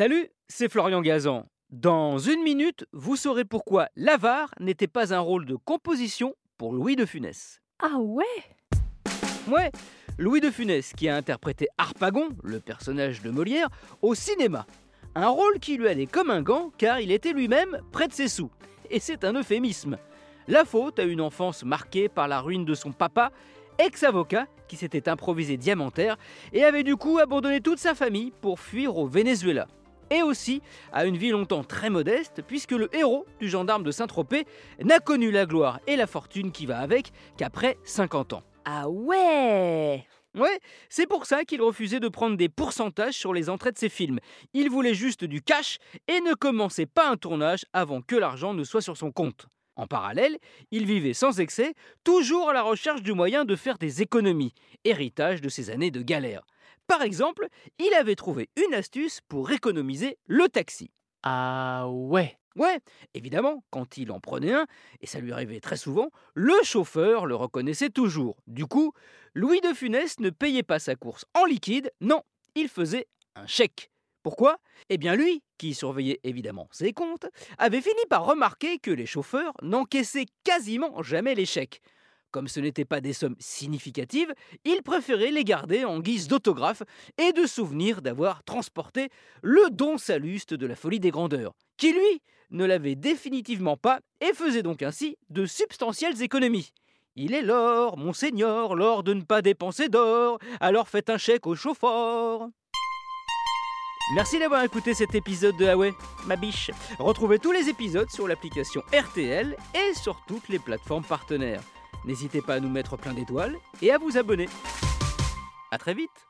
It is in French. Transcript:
Salut, c'est Florian Gazan. Dans une minute, vous saurez pourquoi l'avare n'était pas un rôle de composition pour Louis de Funès. Ah ouais? Ouais, Louis de Funès qui a interprété Harpagon, le personnage de Molière, au cinéma. Un rôle qui lui allait comme un gant car il était lui-même près de ses sous. Et c'est un euphémisme. La faute à une enfance marquée par la ruine de son papa, ex-avocat, qui s'était improvisé diamantaire et avait du coup abandonné toute sa famille pour fuir au Venezuela. Et aussi à une vie longtemps très modeste, puisque le héros du gendarme de Saint-Tropez n'a connu la gloire et la fortune qui va avec qu'après 50 ans. Ah ouais Ouais, c'est pour ça qu'il refusait de prendre des pourcentages sur les entrées de ses films. Il voulait juste du cash et ne commençait pas un tournage avant que l'argent ne soit sur son compte. En parallèle, il vivait sans excès, toujours à la recherche du moyen de faire des économies, héritage de ses années de galère. Par exemple, il avait trouvé une astuce pour économiser le taxi. Ah ouais Ouais, évidemment, quand il en prenait un, et ça lui arrivait très souvent, le chauffeur le reconnaissait toujours. Du coup, Louis de Funès ne payait pas sa course en liquide, non, il faisait un chèque. Pourquoi? Eh bien lui, qui surveillait évidemment ses comptes, avait fini par remarquer que les chauffeurs n'encaissaient quasiment jamais les chèques. Comme ce n'étaient pas des sommes significatives, il préférait les garder en guise d'autographe et de souvenir d'avoir transporté le don saluste de la folie des grandeurs, qui lui ne l'avait définitivement pas et faisait donc ainsi de substantielles économies. Il est l'or, monseigneur, l'or de ne pas dépenser d'or, alors faites un chèque au chauffeur. Merci d'avoir écouté cet épisode de Huawei, ma biche. Retrouvez tous les épisodes sur l'application RTL et sur toutes les plateformes partenaires. N'hésitez pas à nous mettre plein d'étoiles et à vous abonner. A très vite